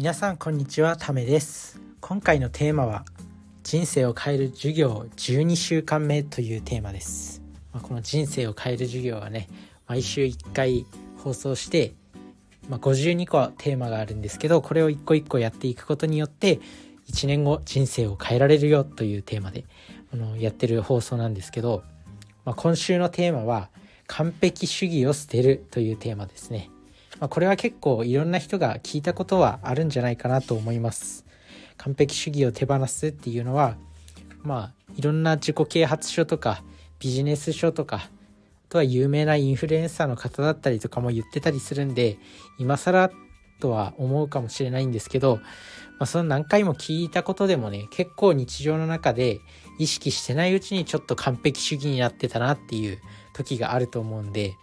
皆さんこんにちはためです今回のテーマは人生を変える授業12週間目というテーマです、まあ、この人生を変える授業はね毎週1回放送して、まあ、52個テーマがあるんですけどこれを一個一個やっていくことによって1年後人生を変えられるよというテーマであのやってる放送なんですけど、まあ、今週のテーマは完璧主義を捨てるというテーマですね。まあ、これは結構いろんな人が聞いたことはあるんじゃないかなと思います。完璧主義を手放すっていうのはまあいろんな自己啓発書とかビジネス書とかあとは有名なインフルエンサーの方だったりとかも言ってたりするんで今更とは思うかもしれないんですけど、まあ、その何回も聞いたことでもね結構日常の中で意識してないうちにちょっと完璧主義になってたなっていう時があると思うんで、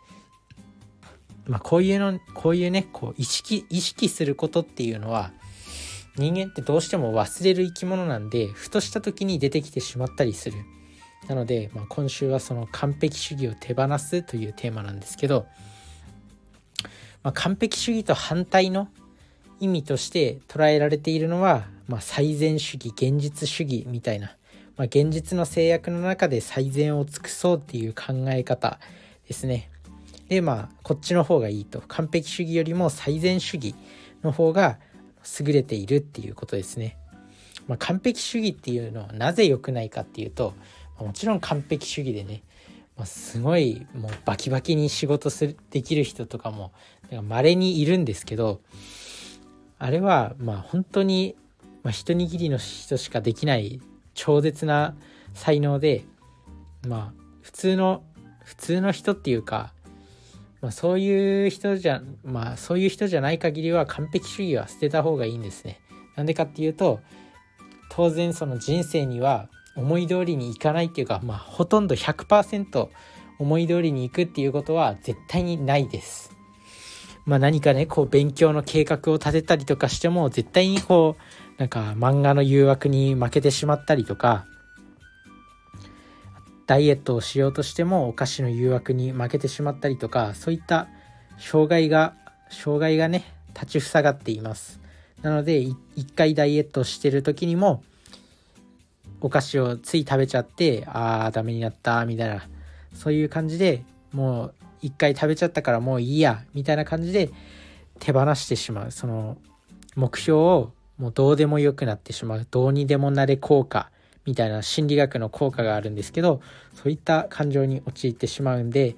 まあ、こういうのこういうねこう意識意識することっていうのは人間ってどうしても忘れる生き物なんでふとした時に出てきてしまったりするなので、まあ、今週はその完璧主義を手放すというテーマなんですけど、まあ、完璧主義と反対の意味として捉えられているのは、まあ、最善主義現実主義みたいな、まあ、現実の制約の中で最善を尽くそうっていう考え方ですね。でまあこっちの方がいいと完璧主義よりも最善主義の方が優れているっていうことですね。まあ、完璧主義っていうのはなぜ良くないかっていうともちろん完璧主義でね、まあ、すごいもうバキバキに仕事するできる人とかも稀にいるんですけどあれはまあ本当に、まあ、一握りの人しかできない超絶な才能でまあ普通の普通の人っていうか、まあ、そういう人じゃまあそういう人じゃない限りは完璧主義は捨てた方がいいんですね。なんでかっていうと当然その人生には思い通りにいかないっていうか、まあ、ほとんど100%思い通りにいくっていうことは絶対にないです。まあ、何かねこう勉強の計画を立てたりとかしても絶対にこうなんか漫画の誘惑に負けてしまったりとかダイエットをしようとしてもお菓子の誘惑に負けてしまったりとかそういった障害が障害がね立ちふさがっています。なので一回ダイエットしてる時にもお菓子をつい食べちゃってああダメになったみたいなそういう感じでもう一回食べちゃったからもういいやみたいな感じで手放してしまう。その目標をもうどうでもよくなってしまう。どうにでもなれ効果。みたいな心理学の効果があるんですけどそういった感情に陥ってしまうんで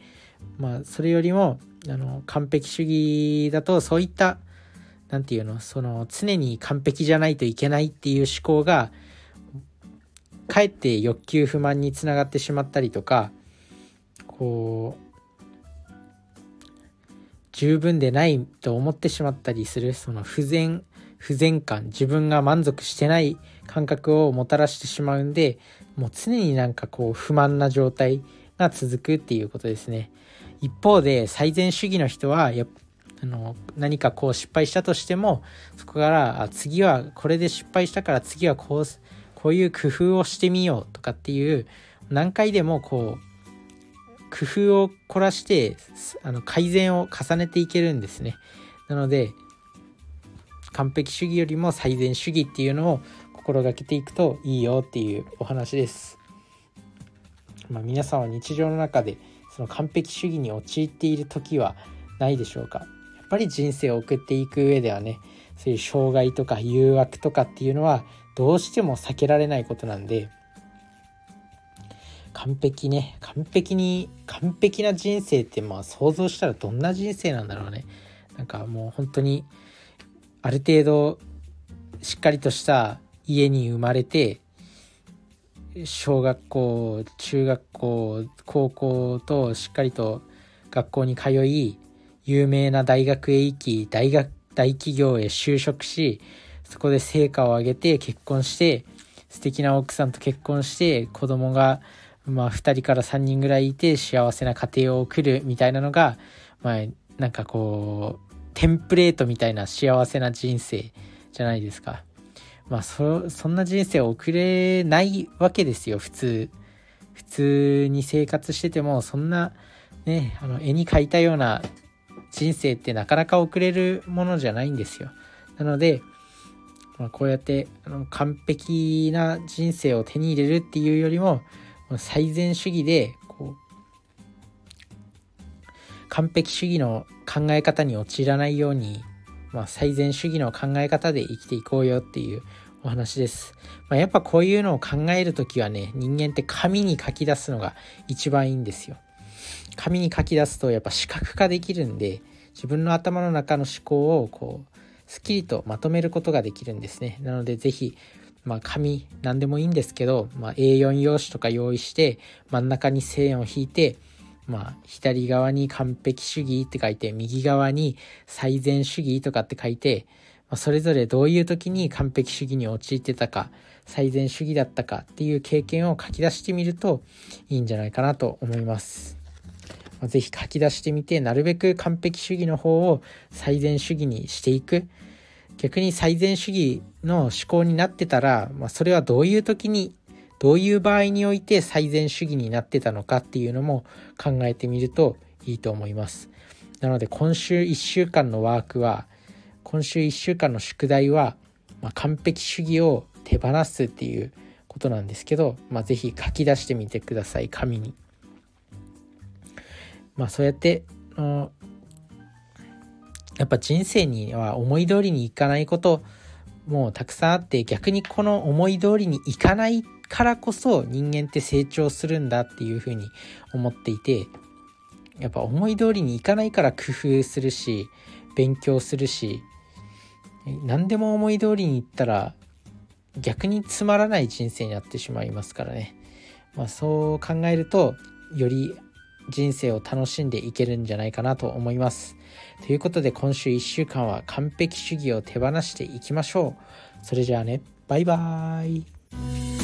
まあそれよりもあの完璧主義だとそういった何て言うのその常に完璧じゃないといけないっていう思考がかえって欲求不満につながってしまったりとかこう十分でないと思ってしまったりするその不全不全感自分が満足してない感覚をもたらしてしまうんでもう常になんかこう不満な状態が続くっていうことですね。一方で最善主義の人はやあの何かこう失敗したとしてもそこからあ次はこれで失敗したから次はこうこういう工夫をしてみようとかっていう何回でもこう工夫を凝らしてあの改善を重ねていけるんですね。なので完璧主義よりも最善主義っていうのを心がけていくといいよっていうお話です。まあ、皆さんは日常の中でその完璧主義に陥っている時はないでしょうかやっぱり人生を送っていく上ではねそういう障害とか誘惑とかっていうのはどうしても避けられないことなんで完璧ね完璧に完璧な人生ってまあ想像したらどんな人生なんだろうねなんかもう本当にある程度しっかりとした家に生まれて小学校中学校高校としっかりと学校に通い有名な大学へ行き大学大企業へ就職しそこで成果を上げて結婚して素敵な奥さんと結婚して子供がまあ2人から3人ぐらいいて幸せな家庭を送るみたいなのがまあなんかこうテンプレートみたいな幸せな人生じゃないですか。まあそ、そんな人生を送れないわけですよ、普通。普通に生活してても、そんな、ね、あの、絵に描いたような人生ってなかなか送れるものじゃないんですよ。なので、まあ、こうやってあの完璧な人生を手に入れるっていうよりも最善主義で完璧主義の考え方に陥らないように、まあ、最善主義の考え方で生きていこうよっていうお話です。まあ、やっぱこういうのを考える時はね人間って紙に書き出すのが一番いいんですよ。紙に書き出すとやっぱ視覚化できるんで自分の頭の中の思考をこうすっきりとまとめることができるんですね。なので是非まあ紙何でもいいんですけど、まあ、A4 用紙とか用意して真ん中に線を引いてまあ、左側に完璧主義って書いて、右側に最善主義とかって書いて、まあ、それぞれどういう時に完璧主義に陥ってたか、最善主義だったかっていう経験を書き出してみるといいんじゃないかなと思います。まあ、ぜひ書き出してみて、なるべく完璧主義の方を最善主義にしていく。逆に最善主義の思考になってたら、まあ、それはどういう時にどういう場合において最善主義になってたのかっていうのも考えてみるといいと思います。なので今週1週間のワークは今週1週間の宿題は、まあ、完璧主義を手放すっていうことなんですけど、まあ、是非書き出してみてください紙に。まあそうやってやっぱ人生には思い通りにいかないこともうたくさんあって逆にこの思い通りにいかないってからこそ人間って成長するんだっていうふうに思っていてやっぱ思い通りにいかないから工夫するし勉強するし何でも思い通りにいったら逆につまらない人生になってしまいますからね、まあ、そう考えるとより人生を楽しんでいけるんじゃないかなと思います。ということで今週1週間は完璧主義を手放していきましょう。それじゃあね、バイバーイ。